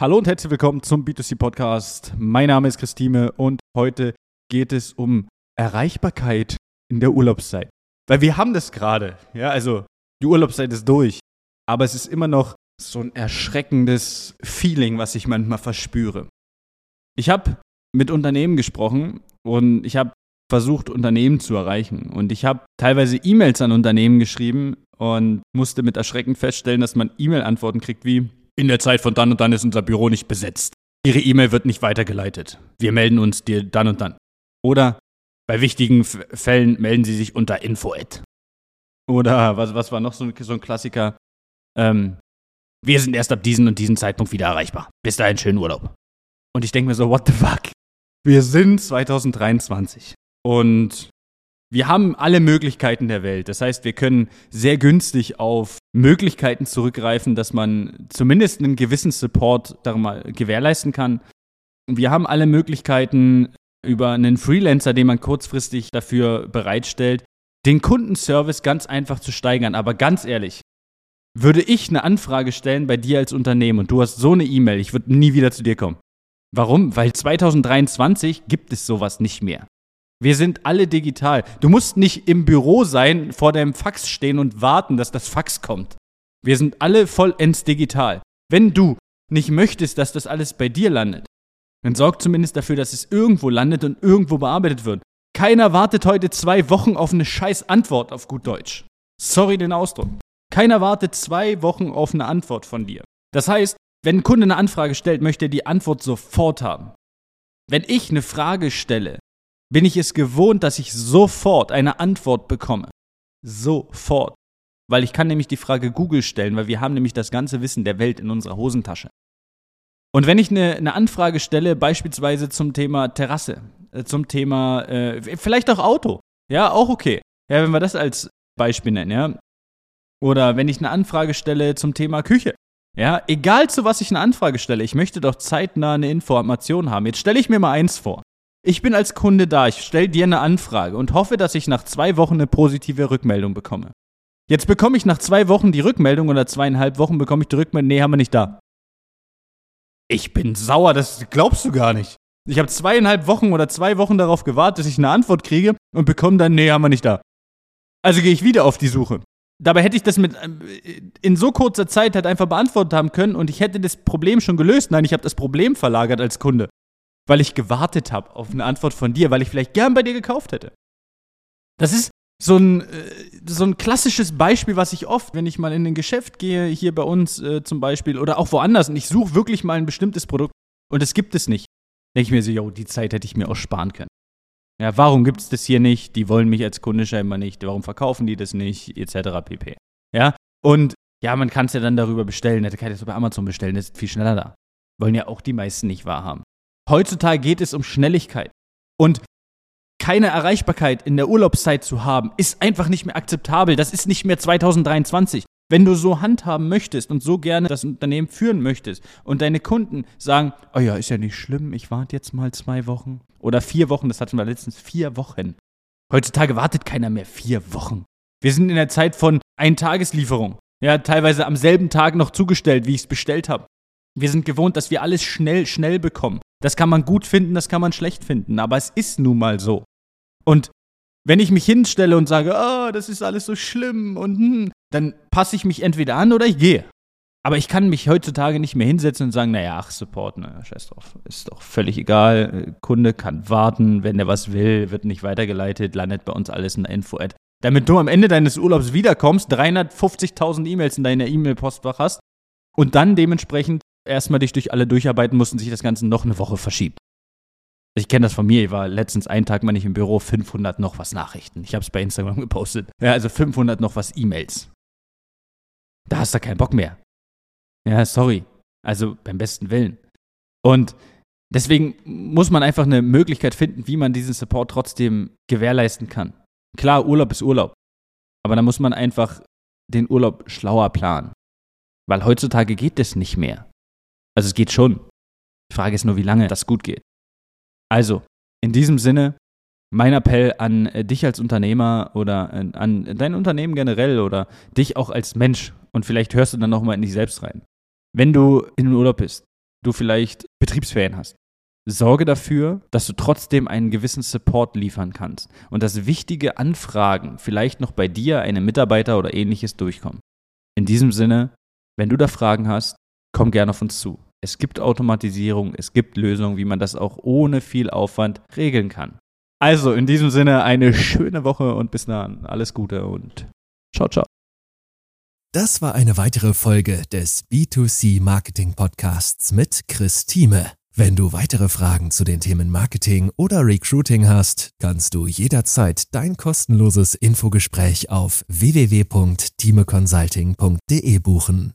Hallo und herzlich willkommen zum B2C Podcast. Mein Name ist Christine und heute geht es um Erreichbarkeit in der Urlaubszeit. Weil wir haben das gerade. Ja, also die Urlaubszeit ist durch. Aber es ist immer noch so ein erschreckendes Feeling, was ich manchmal verspüre. Ich habe mit Unternehmen gesprochen und ich habe versucht, Unternehmen zu erreichen. Und ich habe teilweise E-Mails an Unternehmen geschrieben und musste mit Erschrecken feststellen, dass man E-Mail-Antworten kriegt wie, in der Zeit von dann und dann ist unser Büro nicht besetzt. Ihre E-Mail wird nicht weitergeleitet. Wir melden uns dir dann und dann. Oder bei wichtigen Fällen melden Sie sich unter info-ad. Oder was, was war noch so ein, so ein Klassiker? Ähm, wir sind erst ab diesem und diesem Zeitpunkt wieder erreichbar. Bis dahin schönen Urlaub. Und ich denke mir so, what the fuck? Wir sind 2023. Und wir haben alle Möglichkeiten der Welt. Das heißt, wir können sehr günstig auf Möglichkeiten zurückgreifen, dass man zumindest einen gewissen Support mal gewährleisten kann. Wir haben alle Möglichkeiten über einen Freelancer, den man kurzfristig dafür bereitstellt, den Kundenservice ganz einfach zu steigern. Aber ganz ehrlich, würde ich eine Anfrage stellen bei dir als Unternehmen und du hast so eine E-Mail, ich würde nie wieder zu dir kommen. Warum? Weil 2023 gibt es sowas nicht mehr. Wir sind alle digital. Du musst nicht im Büro sein, vor deinem Fax stehen und warten, dass das Fax kommt. Wir sind alle vollends digital. Wenn du nicht möchtest, dass das alles bei dir landet, dann sorg zumindest dafür, dass es irgendwo landet und irgendwo bearbeitet wird. Keiner wartet heute zwei Wochen auf eine scheiß Antwort auf gut Deutsch. Sorry den Ausdruck. Keiner wartet zwei Wochen auf eine Antwort von dir. Das heißt, wenn ein Kunde eine Anfrage stellt, möchte er die Antwort sofort haben. Wenn ich eine Frage stelle, bin ich es gewohnt, dass ich sofort eine Antwort bekomme. Sofort. Weil ich kann nämlich die Frage Google stellen, weil wir haben nämlich das ganze Wissen der Welt in unserer Hosentasche. Und wenn ich eine, eine Anfrage stelle, beispielsweise zum Thema Terrasse, äh, zum Thema äh, vielleicht auch Auto, ja, auch okay. Ja, wenn wir das als Beispiel nennen, ja. Oder wenn ich eine Anfrage stelle zum Thema Küche. Ja, egal zu was ich eine Anfrage stelle, ich möchte doch zeitnah eine Information haben. Jetzt stelle ich mir mal eins vor. Ich bin als Kunde da, ich stelle dir eine Anfrage und hoffe, dass ich nach zwei Wochen eine positive Rückmeldung bekomme. Jetzt bekomme ich nach zwei Wochen die Rückmeldung oder zweieinhalb Wochen bekomme ich die Rückmeldung, nee, haben wir nicht da. Ich bin sauer, das glaubst du gar nicht. Ich habe zweieinhalb Wochen oder zwei Wochen darauf gewartet, dass ich eine Antwort kriege und bekomme dann, nee, haben wir nicht da. Also gehe ich wieder auf die Suche. Dabei hätte ich das mit äh, in so kurzer Zeit halt einfach beantwortet haben können und ich hätte das Problem schon gelöst. Nein, ich habe das Problem verlagert als Kunde weil ich gewartet habe auf eine Antwort von dir, weil ich vielleicht gern bei dir gekauft hätte. Das ist so ein, äh, so ein klassisches Beispiel, was ich oft, wenn ich mal in ein Geschäft gehe, hier bei uns äh, zum Beispiel oder auch woanders und ich suche wirklich mal ein bestimmtes Produkt und es gibt es nicht, denke ich mir so, yo, die Zeit hätte ich mir auch sparen können. Ja, warum gibt es das hier nicht? Die wollen mich als Kunde scheinbar nicht. Warum verkaufen die das nicht? Etc. pp. Ja, und ja, man kann es ja dann darüber bestellen. Hätte kann ich das bei Amazon bestellen, das ist viel schneller da. Wollen ja auch die meisten nicht wahrhaben. Heutzutage geht es um Schnelligkeit. Und keine Erreichbarkeit in der Urlaubszeit zu haben, ist einfach nicht mehr akzeptabel. Das ist nicht mehr 2023. Wenn du so handhaben möchtest und so gerne das Unternehmen führen möchtest und deine Kunden sagen, oh ja, ist ja nicht schlimm, ich warte jetzt mal zwei Wochen oder vier Wochen, das hatten wir letztens, vier Wochen. Heutzutage wartet keiner mehr vier Wochen. Wir sind in der Zeit von Eintageslieferung. Ja, teilweise am selben Tag noch zugestellt, wie ich es bestellt habe. Wir sind gewohnt, dass wir alles schnell, schnell bekommen. Das kann man gut finden, das kann man schlecht finden, aber es ist nun mal so. Und wenn ich mich hinstelle und sage, oh, das ist alles so schlimm und hm, dann passe ich mich entweder an oder ich gehe. Aber ich kann mich heutzutage nicht mehr hinsetzen und sagen, naja, ach, Support, naja, scheiß drauf, ist doch völlig egal. Kunde kann warten, wenn er was will, wird nicht weitergeleitet, landet bei uns alles in der Info-Ad. Damit du am Ende deines Urlaubs wiederkommst, 350.000 E-Mails in deiner E-Mail-Postfach hast und dann dementsprechend erstmal dich durch alle durcharbeiten musst und sich das Ganze noch eine Woche verschiebt. Ich kenne das von mir, ich war letztens einen Tag mal nicht im Büro, 500 noch was Nachrichten. Ich habe es bei Instagram gepostet. Ja, also 500 noch was E-Mails. Da hast du keinen Bock mehr. Ja, sorry. Also beim besten Willen. Und deswegen muss man einfach eine Möglichkeit finden, wie man diesen Support trotzdem gewährleisten kann. Klar, Urlaub ist Urlaub. Aber da muss man einfach den Urlaub schlauer planen. Weil heutzutage geht das nicht mehr. Also es geht schon. Die Frage ist nur, wie lange das gut geht. Also, in diesem Sinne, mein Appell an äh, dich als Unternehmer oder äh, an dein Unternehmen generell oder dich auch als Mensch und vielleicht hörst du dann nochmal in dich selbst rein. Wenn du in den Urlaub bist, du vielleicht Betriebsferien hast. Sorge dafür, dass du trotzdem einen gewissen Support liefern kannst und dass wichtige Anfragen vielleicht noch bei dir, einem Mitarbeiter oder ähnliches durchkommen. In diesem Sinne, wenn du da Fragen hast, komm gerne auf uns zu. Es gibt Automatisierung, es gibt Lösungen, wie man das auch ohne viel Aufwand regeln kann. Also in diesem Sinne eine schöne Woche und bis dann. Alles Gute und ciao, ciao. Das war eine weitere Folge des B2C Marketing Podcasts mit Chris Thieme. Wenn du weitere Fragen zu den Themen Marketing oder Recruiting hast, kannst du jederzeit dein kostenloses Infogespräch auf www.timeconsulting.de buchen.